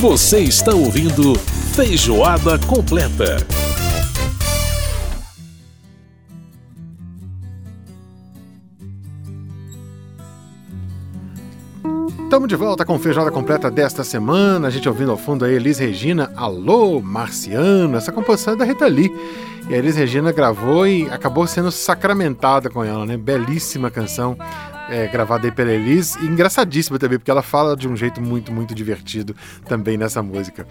Você está ouvindo Feijoada Completa. Estamos de volta com Feijoada Completa desta semana. A gente ouvindo ao fundo aí Elis Regina, Alô, Marciano. Essa composição é da Rita Lee. E a Elis Regina gravou e acabou sendo sacramentada com ela, né? Belíssima canção é, gravada aí pela Elis, e engraçadíssima também, porque ela fala de um jeito muito, muito divertido também nessa música.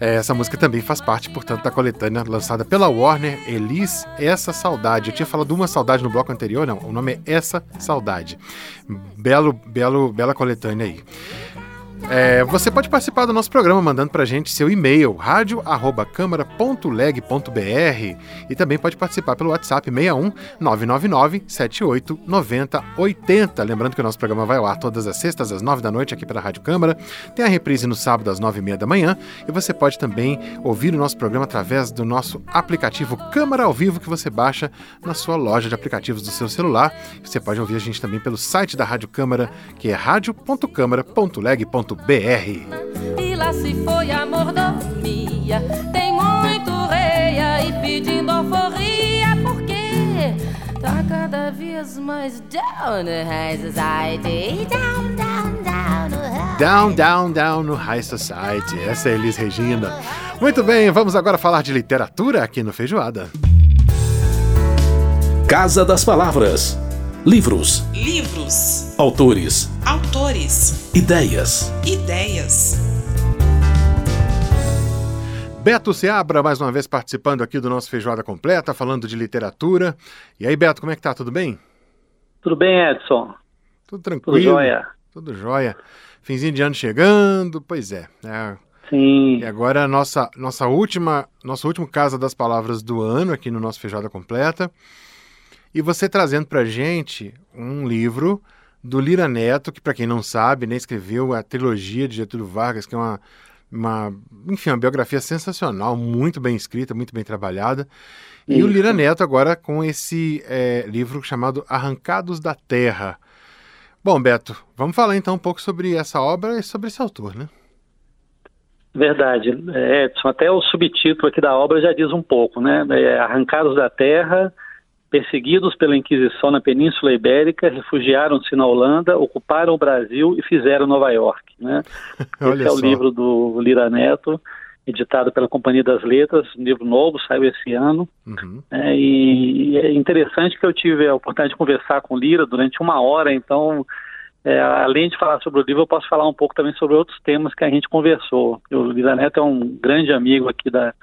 É, essa música também faz parte, portanto, da coletânea lançada pela Warner, Elis, Essa Saudade. Eu tinha falado uma saudade no bloco anterior, não, o nome é Essa Saudade. Belo, belo, bela coletânea aí. É, você pode participar do nosso programa mandando para gente seu e-mail, radio@câmara.leg.br e também pode participar pelo WhatsApp 61 999 78 90 80. Lembrando que o nosso programa vai ao ar todas as sextas às nove da noite aqui pela Rádio Câmara. Tem a reprise no sábado às nove e meia da manhã e você pode também ouvir o nosso programa através do nosso aplicativo Câmara ao Vivo que você baixa na sua loja de aplicativos do seu celular. Você pode ouvir a gente também pelo site da Rádio Câmara, que é radio.câmara.leg.br BR. E lá se foi a mordomia. Tem muito rei aí pedindo alforria, porque tá cada vez mais down no high society. Down, down, down no high. Down, down, down no high society. Essa é Elis Regina. Muito bem, vamos agora falar de literatura aqui no Feijoada. Casa das Palavras. Livros. Livros. Autores. Autores. Ideias. Ideias. Beto Seabra, mais uma vez participando aqui do nosso Feijoada Completa, falando de literatura. E aí, Beto, como é que tá? Tudo bem? Tudo bem, Edson? Tudo tranquilo. Tudo jóia. Tudo jóia. Finzinho de ano chegando, pois é. é. Sim. E agora a nossa, nossa última, nosso último Casa das Palavras do ano aqui no nosso Feijoada Completa. E você trazendo pra gente um livro do Lira Neto, que para quem não sabe, né, escreveu a trilogia de Getúlio Vargas, que é uma, uma, enfim, uma biografia sensacional, muito bem escrita, muito bem trabalhada. E o Lira Neto agora com esse é, livro chamado Arrancados da Terra. Bom, Beto, vamos falar então um pouco sobre essa obra e sobre esse autor, né? Verdade, é, Edson. Até o subtítulo aqui da obra já diz um pouco, né? É, Arrancados da Terra perseguidos pela Inquisição na Península Ibérica, refugiaram-se na Holanda, ocuparam o Brasil e fizeram Nova York. Né? Esse é o livro do Lira Neto, editado pela Companhia das Letras, um livro novo, saiu esse ano. Uhum. É, e é interessante que eu tive a oportunidade de conversar com o Lira durante uma hora, então, é, além de falar sobre o livro, eu posso falar um pouco também sobre outros temas que a gente conversou. O Lira Neto é um grande amigo aqui da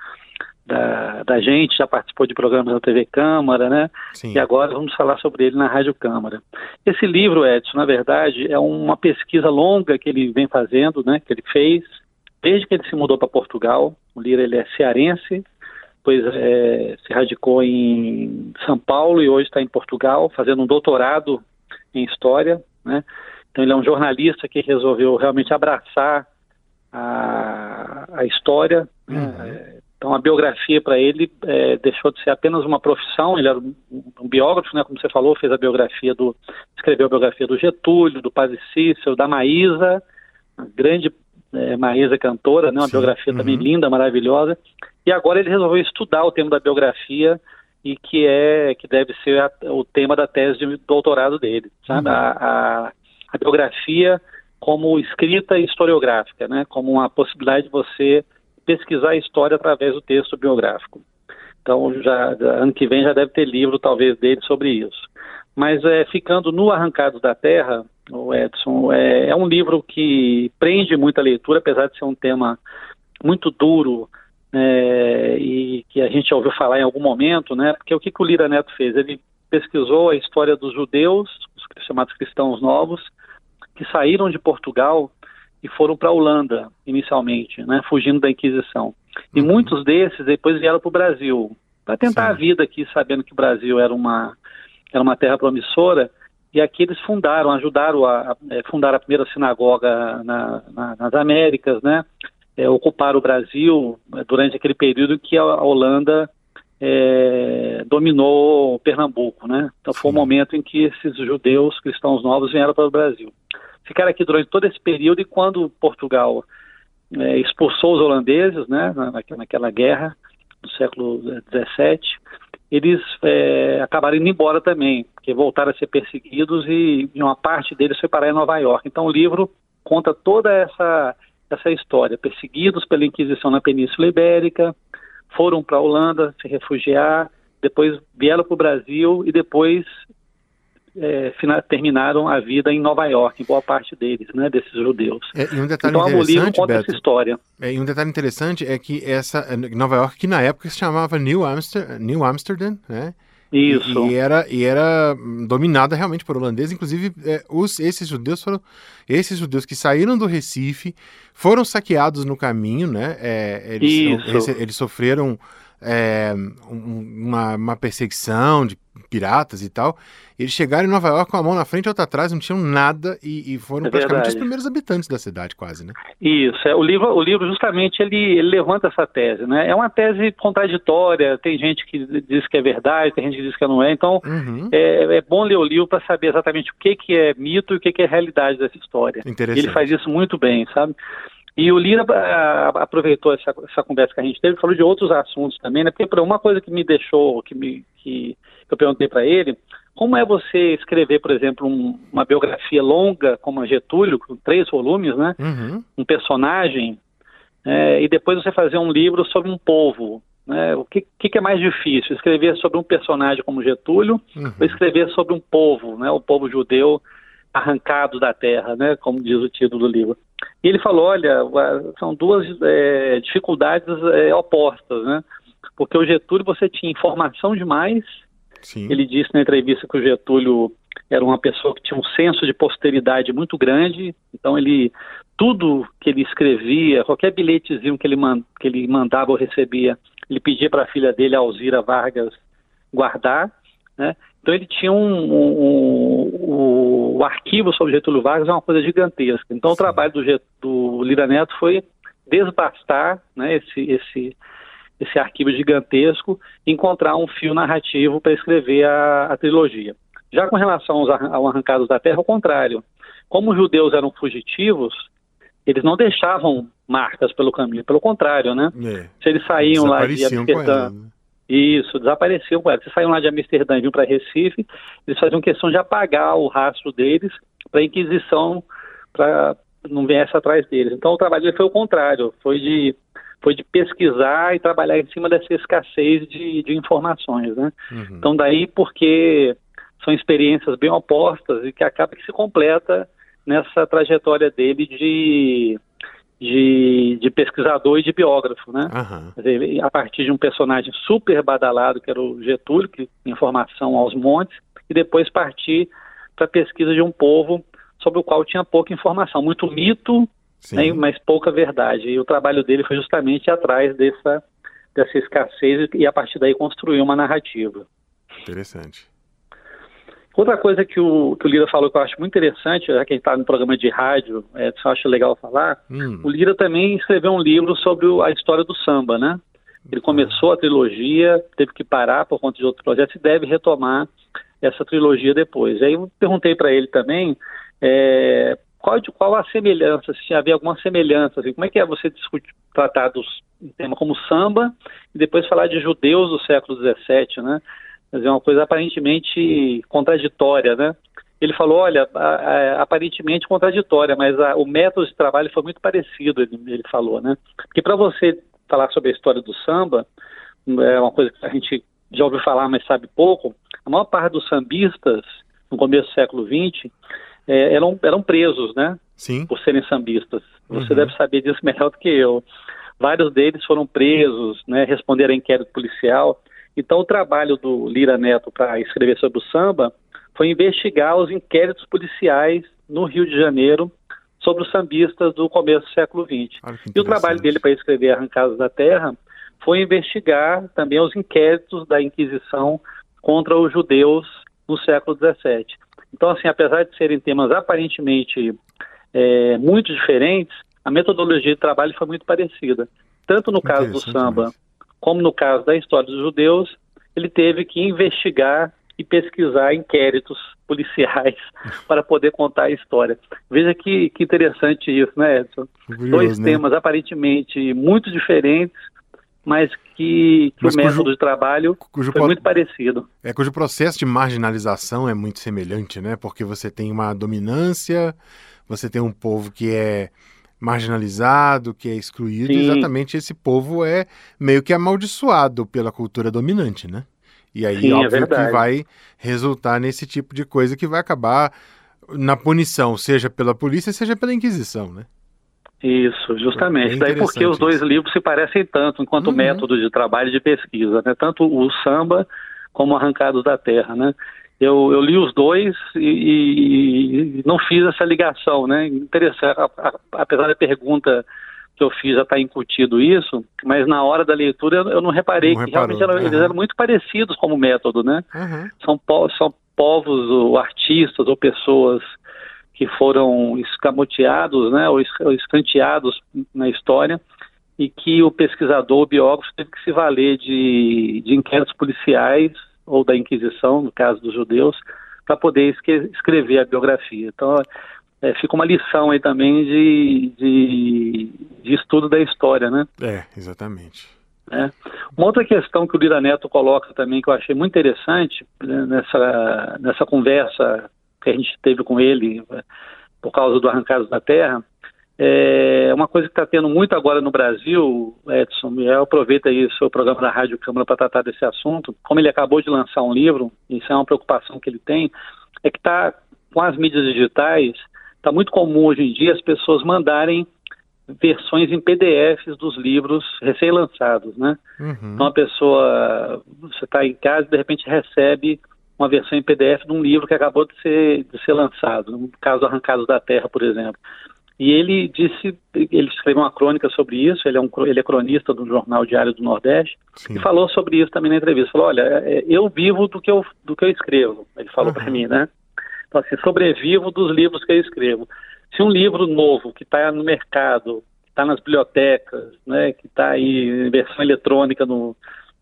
da, da gente, já participou de programas na TV Câmara, né? Sim. E agora vamos falar sobre ele na Rádio Câmara. Esse livro, Edson, na verdade, é uma pesquisa longa que ele vem fazendo, né? Que ele fez desde que ele se mudou para Portugal. O Lira ele é cearense, depois é, se radicou em São Paulo e hoje está em Portugal, fazendo um doutorado em História, né? Então ele é um jornalista que resolveu realmente abraçar a, a história, né? uhum. né? Então, a biografia para ele é, deixou de ser apenas uma profissão. Ele era um, um, biógrafo, né, como você falou, fez a biografia do, escreveu a biografia do Getúlio, do Padre Cícero, da Maísa, a grande é, Maísa cantora, né, uma Sim. biografia uhum. também linda, maravilhosa. E agora ele resolveu estudar o tema da biografia e que é que deve ser a, o tema da tese de doutorado dele, sabe? Uhum. A, a, a biografia como escrita historiográfica, né? Como uma possibilidade de você pesquisar a história através do texto biográfico. Então, já, ano que vem já deve ter livro, talvez, dele sobre isso. Mas é, ficando no Arrancados da Terra, o Edson, é, é um livro que prende muita leitura, apesar de ser um tema muito duro é, e que a gente ouviu falar em algum momento, né? Porque o que, que o Lira Neto fez? Ele pesquisou a história dos judeus, os chamados cristãos novos, que saíram de Portugal e foram para a Holanda inicialmente, né, fugindo da Inquisição. E uhum. muitos desses depois vieram para o Brasil para tentar Sim. a vida aqui, sabendo que o Brasil era uma era uma terra promissora. E aqui eles fundaram, ajudaram a, a é, fundar a primeira sinagoga na, na, nas Américas, né? É, ocuparam o Brasil é, durante aquele período que a, Holanda é, dominou Pernambuco, né? Então foi o um momento em que esses judeus cristãos novos vieram para o Brasil ficaram aqui durante todo esse período e quando Portugal é, expulsou os holandeses, né, naquela, naquela guerra do século XVII, eles é, acabaram indo embora também, porque voltaram a ser perseguidos e, e uma parte deles foi parar em Nova York. Então o livro conta toda essa essa história, perseguidos pela Inquisição na Península Ibérica, foram para a Holanda se refugiar, depois vieram para o Brasil e depois é, terminaram a vida em Nova York, boa parte deles, né, desses judeus. É, e um detalhe então, livro conta Beto, essa história. É, e um detalhe interessante é que essa Nova York, que na época se chamava New, Amster, New Amsterdam, né? Isso. E, e, era, e era dominada realmente por holandeses. Inclusive, é, os, esses judeus foram. Esses judeus que saíram do Recife foram saqueados no caminho, né? É, eles, eles, eles, sofreram é, uma, uma perseguição de piratas e tal. Eles chegaram em Nova York com a mão na frente e outra atrás, não tinham nada e, e foram é praticamente verdade. os primeiros habitantes da cidade, quase, né? Isso. É, o livro, o livro justamente ele, ele, levanta essa tese, né? É uma tese contraditória. Tem gente que diz que é verdade, tem gente que diz que não é. Então uhum. é, é, bom ler o livro para saber exatamente o que, que é mito e o que, que é realidade dessa história. Ele faz isso muito bem, sabe? E o Lira aproveitou essa, essa, conversa que a gente teve, falou de outros assuntos também, né? Porque uma coisa que me deixou, que, me, que eu perguntei para ele, como é você escrever, por exemplo, um, uma biografia longa como a Getúlio, com três volumes, né? Uhum. Um personagem, é, e depois você fazer um livro sobre um povo. Né? O que, que, é mais difícil? Escrever sobre um personagem como Getúlio uhum. ou escrever sobre um povo, né? o povo judeu arrancado da terra, né? como diz o título do livro. E ele falou, olha, são duas é, dificuldades é, opostas, né? Porque o Getúlio você tinha informação demais. Sim. Ele disse na entrevista que o Getúlio era uma pessoa que tinha um senso de posteridade muito grande. Então ele tudo que ele escrevia, qualquer bilhetezinho que ele, man, que ele mandava ou recebia, ele pedia para a filha dele, Alzira Vargas, guardar. Né? Então ele tinha um, um, um, o arquivo sobre Getúlio Vargas é uma coisa gigantesca. Então Sim. o trabalho do, do Lira Neto foi desbastar né, esse, esse, esse arquivo gigantesco e encontrar um fio narrativo para escrever a, a, trilogia. Já com relação aos, ao Arrancados da Terra, ao contrário. Como os judeus eram fugitivos, eles não deixavam marcas pelo caminho, pelo contrário, né? É. Se eles saíam lá de Amsterdã, né? Isso, ela. Se saíam lá de Amsterdã e vinham para Recife, eles faziam questão de apagar o rastro deles para a Inquisição, para não viesse atrás deles. Então o trabalho dele foi o contrário, foi de, foi de pesquisar e trabalhar em cima dessa escassez de, de informações, né? Uhum. Então daí porque são experiências bem opostas e que acaba que se completa nessa trajetória dele de de, de pesquisador e de biógrafo, né? Uhum. Ele, a partir de um personagem super badalado, que era o Getúlio, que tinha formação aos montes, e depois partir para a pesquisa de um povo sobre o qual tinha pouca informação, muito mito, né, mas pouca verdade. E o trabalho dele foi justamente atrás dessa, dessa escassez e a partir daí construir uma narrativa. Interessante. Outra coisa que o, que o Lira falou que eu acho muito interessante, já que ele está no programa de rádio, é, eu acho legal falar, hum. o Lira também escreveu um livro sobre a história do samba, né? Ele ah. começou a trilogia, teve que parar por conta de outros projetos e deve retomar essa trilogia depois. Aí eu perguntei para ele também é, qual, qual a semelhança, se havia alguma semelhança, assim, como é que é você discutir, tratar dos, um tema como samba e depois falar de judeus do século XVII, né? Quer dizer, uma coisa aparentemente contraditória, né? Ele falou, olha, aparentemente contraditória, mas a, o método de trabalho foi muito parecido, ele, ele falou, né? Porque para você falar sobre a história do samba, é uma coisa que a gente já ouviu falar, mas sabe pouco, a maior parte dos sambistas, no começo do século XX, é, eram, eram presos, né? Sim. Por serem sambistas. Você uhum. deve saber disso melhor do que eu. Vários deles foram presos, né? Responderam a inquérito policial. Então, o trabalho do Lira Neto para escrever sobre o samba foi investigar os inquéritos policiais no Rio de Janeiro sobre os sambistas do começo do século XX. E o trabalho dele para escrever Arrancados da Terra foi investigar também os inquéritos da Inquisição contra os judeus no século XVII. Então, assim, apesar de serem temas aparentemente é, muito diferentes, a metodologia de trabalho foi muito parecida. Tanto no caso do samba como no caso da história dos judeus, ele teve que investigar e pesquisar inquéritos policiais para poder contar a história. Veja que, que interessante isso, né, Edson? Curioso, Dois né? temas aparentemente muito diferentes, mas que, que Mas o cujo- método de trabalho cujo foi muito parecido. É cujo processo de marginalização é muito semelhante, né? Porque você tem uma dominância, você tem um povo que é marginalizado, que é excluído, Sim. exatamente esse povo é meio que amaldiçoado pela cultura dominante, né? E aí, Sim, é óbvio que verdade. vai resultar nesse tipo de coisa que vai acabar na punição, seja pela polícia, seja pela Inquisição, né? Isso, justamente. Bem Daí porque os dois isso. livros se parecem tanto enquanto Uhum. método de trabalho e de pesquisa, né? Tanto o samba como Arrancados da Terra, né? Eu, eu li os dois e, e- não fiz essa ligação, né? Interessante, apesar da pergunta que eu fiz já está incutido isso, mas na hora da leitura eu, eu não reparei Não que reparou, realmente eram- eles eram muito parecidos como método, né? Aham. são, po- são povos ou artistas ou pessoas que foram escamoteados, né, ou escanteados na história e que o pesquisador, o biógrafo, teve que se valer de, de inquéritos policiais ou da Inquisição, no caso dos judeus, para poder escrever a biografia. Então, é, fica uma lição aí também de, de, de estudo da história, né? É, exatamente. né? Uma outra questão que o Lira Neto coloca também, que eu achei muito interessante né, nessa, nessa conversa que a gente teve com ele por causa do Arrancados da Terra, é uma coisa que está tendo muito agora no Brasil, Edson, e eu aproveito aí o seu programa da Rádio Câmara para tratar desse assunto, como ele acabou de lançar um livro, isso é uma preocupação que ele tem, é que está com as mídias digitais, está muito comum hoje em dia as pessoas mandarem versões em PDFs dos livros recém-lançados, né? Uhum. Então a pessoa, você está em casa e de repente recebe uma versão em PDF de um livro que acabou de ser, de ser lançado, no caso Arrancados da Terra, por exemplo. E ele disse, ele escreveu uma crônica sobre isso, ele é, um, ele é cronista do Jornal Diário do Nordeste, Sim. e falou sobre isso também na entrevista. Falou, olha, é, eu vivo do que eu, do que eu escrevo, ele falou Uhum. para mim, né? Então, assim, sobrevivo dos livros que eu escrevo. Se um livro novo que está no mercado, que está nas bibliotecas, né, que está aí em versão eletrônica no,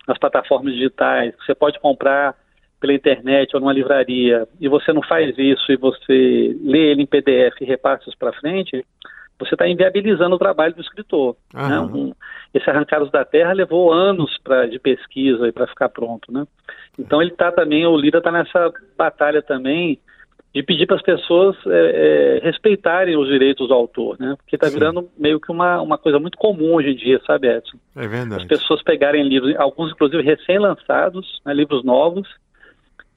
nas plataformas digitais, que você pode comprar pela internet ou numa livraria, e você não faz isso e você lê ele em PDF e repassa isso para frente, você está inviabilizando o trabalho do escritor. Né? Aham. Um- esse Arrancados da Terra levou anos pra, de pesquisa para ficar pronto. Né? Então ele está também, o Lira está nessa batalha também de pedir para as pessoas é, é, respeitarem os direitos do autor, né? Porque está virando meio que uma, uma coisa muito comum hoje em dia, sabe, Edson? É As verdade. pessoas pegarem livros, alguns inclusive recém-lançados, né, livros novos,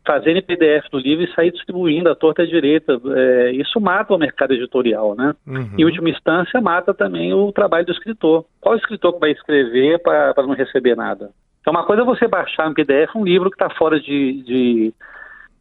fazerem PDF do livro e sair distribuindo à torta à direita. É, isso mata o mercado editorial, né? Uhum. Em última instância, mata também o trabalho do escritor. Qual escritor que vai escrever para não receber nada? Então, uma coisa é você baixar em PDF um livro que está fora de, de-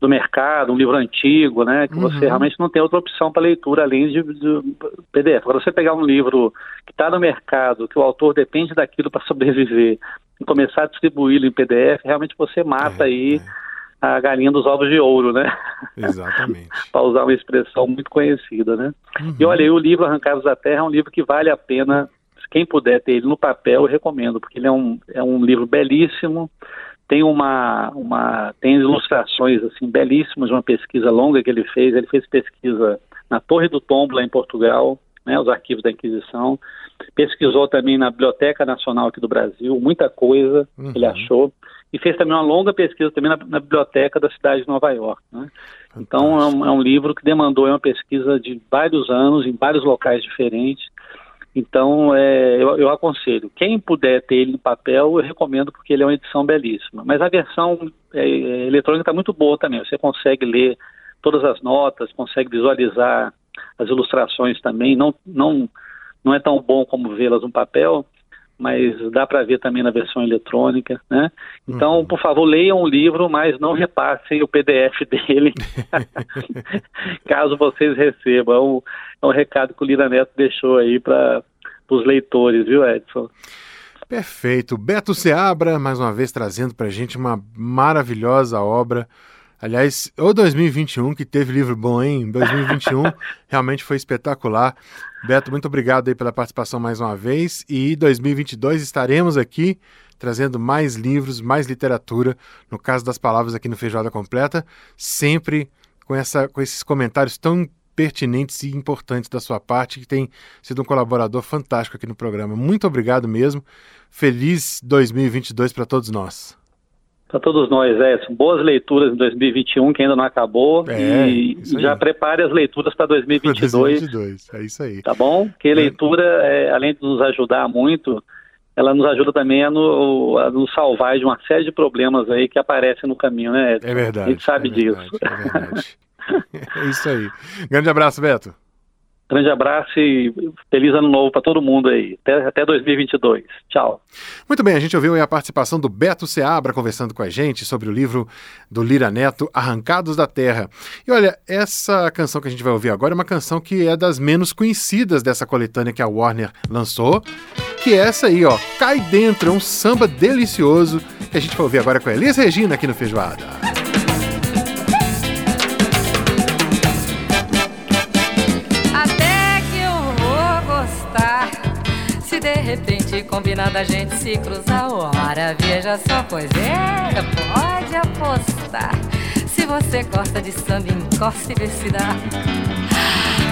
do mercado, um livro antigo, né? Que você Uhum. realmente não tem outra opção para leitura além de, de PDF. Agora, você pegar um livro que está no mercado, que o autor depende daquilo para sobreviver, e começar a distribuí-lo em PDF, realmente você mata É, aí é. A galinha dos ovos de ouro, né? Exatamente. para usar uma expressão muito conhecida, né? Uhum. E olha, o livro Arrancados da Terra é um livro que vale a pena, quem puder ter ele no papel, eu recomendo, porque ele é um, é um livro belíssimo, tem uma, uma tem ilustrações assim belíssimas de uma pesquisa longa que ele fez, ele fez pesquisa na Torre do Tombo, lá em Portugal, né, os arquivos da Inquisição, pesquisou também na Biblioteca Nacional aqui do Brasil, muita coisa Uhum. ele achou, e fez também uma longa pesquisa também na, na Biblioteca da cidade de Nova York, né? Então é um, é um livro que demandou uma pesquisa de vários anos, em vários locais diferentes. Então é, eu, eu aconselho, quem puder ter ele no papel, eu recomendo porque ele é uma edição belíssima. Mas a versão é, é, eletrônica está muito boa também. Você consegue ler todas as notas, consegue visualizar as ilustrações também. Não, não, não é tão bom como vê-las no papel, mas dá para ver também na versão eletrônica, né? Então, Uhum. por favor, leiam o livro, mas não repassem o PDF dele, caso vocês recebam. É um, é um recado que o Lira Neto deixou aí para os leitores, viu, Edson? Perfeito. Beto Seabra, mais uma vez trazendo pra gente uma maravilhosa obra, Aliás, o 2021 que teve livro bom, hein? 2021 realmente foi espetacular. Beto, muito obrigado aí pela participação mais uma vez. E 2022 estaremos aqui trazendo mais livros, mais literatura, no caso das palavras aqui no Feijoada Completa, sempre com, essa, com esses comentários tão pertinentes e importantes da sua parte, que tem sido um colaborador fantástico aqui no programa. Muito obrigado mesmo. Feliz 2022 para todos nós para todos nós, é, boas leituras em 2021, que ainda não acabou, é, e já prepare as leituras para 2022. 2022. É isso aí. Tá bom? Que a leitura, é, além de nos ajudar muito, ela nos ajuda também a, no, a, nos salvar de uma série de problemas aí que aparecem no caminho, né? É verdade. A gente sabe é disso. Verdade, é, verdade. é isso aí. Grande abraço, Beto. Grande abraço e feliz ano novo para todo mundo aí. Até, até 2022. Tchau. Muito bem, a gente ouviu a participação do Beto Seabra conversando com a gente sobre o livro do Lira Neto, Arrancados da Terra. E olha, essa canção que a gente vai ouvir agora é uma canção que é das menos conhecidas dessa coletânea que a Warner lançou, que é essa aí, ó, Cai Dentro, é um samba delicioso que a gente vai ouvir agora com a Elis Regina aqui no Feijoada. Combinado a gente se cruzar. Ora, veja só, pois é, pode apostar. Se você gosta de samba, encosta e vê se dá.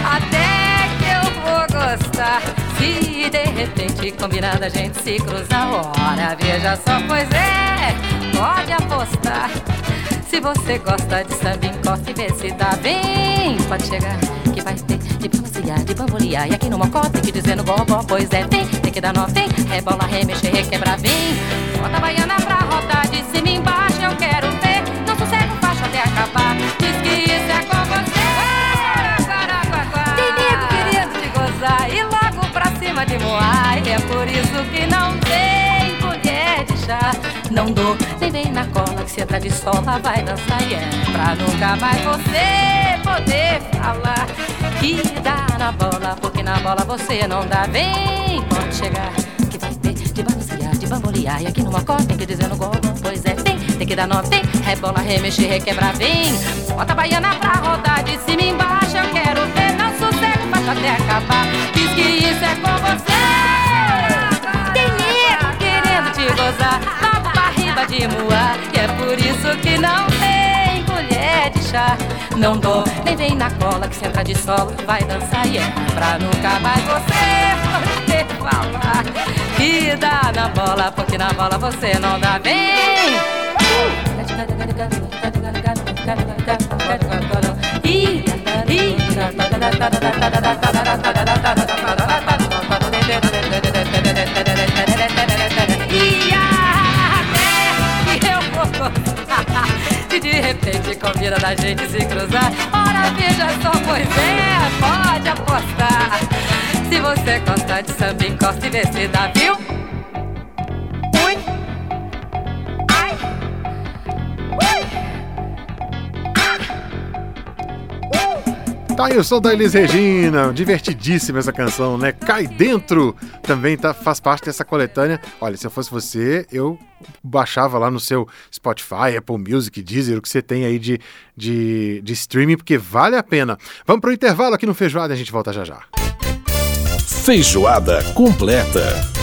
Até que eu vou gostar. Se de repente combinado a gente se cruzar. Ora, veja só, pois é, pode apostar. Se você gosta de samba, encosta e vê se dá bem. Pode chegar, que vai ter de bambuciar, de bambolear. E aqui no mocó tem que dizer no gogó, pois é, vem, tem que dar nó, vem. Rebola, remexer, requebrar, vem. Bota a baiana pra rodar de cima embaixo, eu quero ver. Não sossego baixo até acabar. Diz que isso é com você. Tem nego querendo te gozar e logo pra cima de moar. E é por isso que não tem Não dou, nem vem na cola que se entra de sola vai dançar. E é pra nunca mais você poder falar que dá na bola, porque na bola você não dá bem. Pode chegar, que vai ter de balancear, de bambolear. E aqui no mocó tem que dizer no gol, pois é, tem, tem que dar nó, tem. Rebola, remexer, requebrar, vem. Bota a baiana pra rodar de cima embaixo, eu quero ver. Não sossego, mas até acabar. Diz que isso é com você. Te gozar, logo pra riba de moar. E é por isso que não tem colher de chá. Não dou, nem vem na cola que senta de solo vai dançar e é pra nunca mais você poder falar que dá na bola, porque na bola você não dá bem. Repente combina da gente se cruzar. Ora, veja só, pois é, pode apostar. Se você gosta de samba, encosta e vê se dá, viu? Tá aí o som da Elis Regina, divertidíssima essa canção, né? Cai Dentro também tá, faz parte dessa coletânea. Olha, se eu fosse você, eu baixava lá no seu Spotify, Apple Music, Deezer, o que você tem aí de, de, de streaming, porque vale a pena. Vamos pro intervalo aqui no Feijoada e a gente volta já já. Feijoada completa.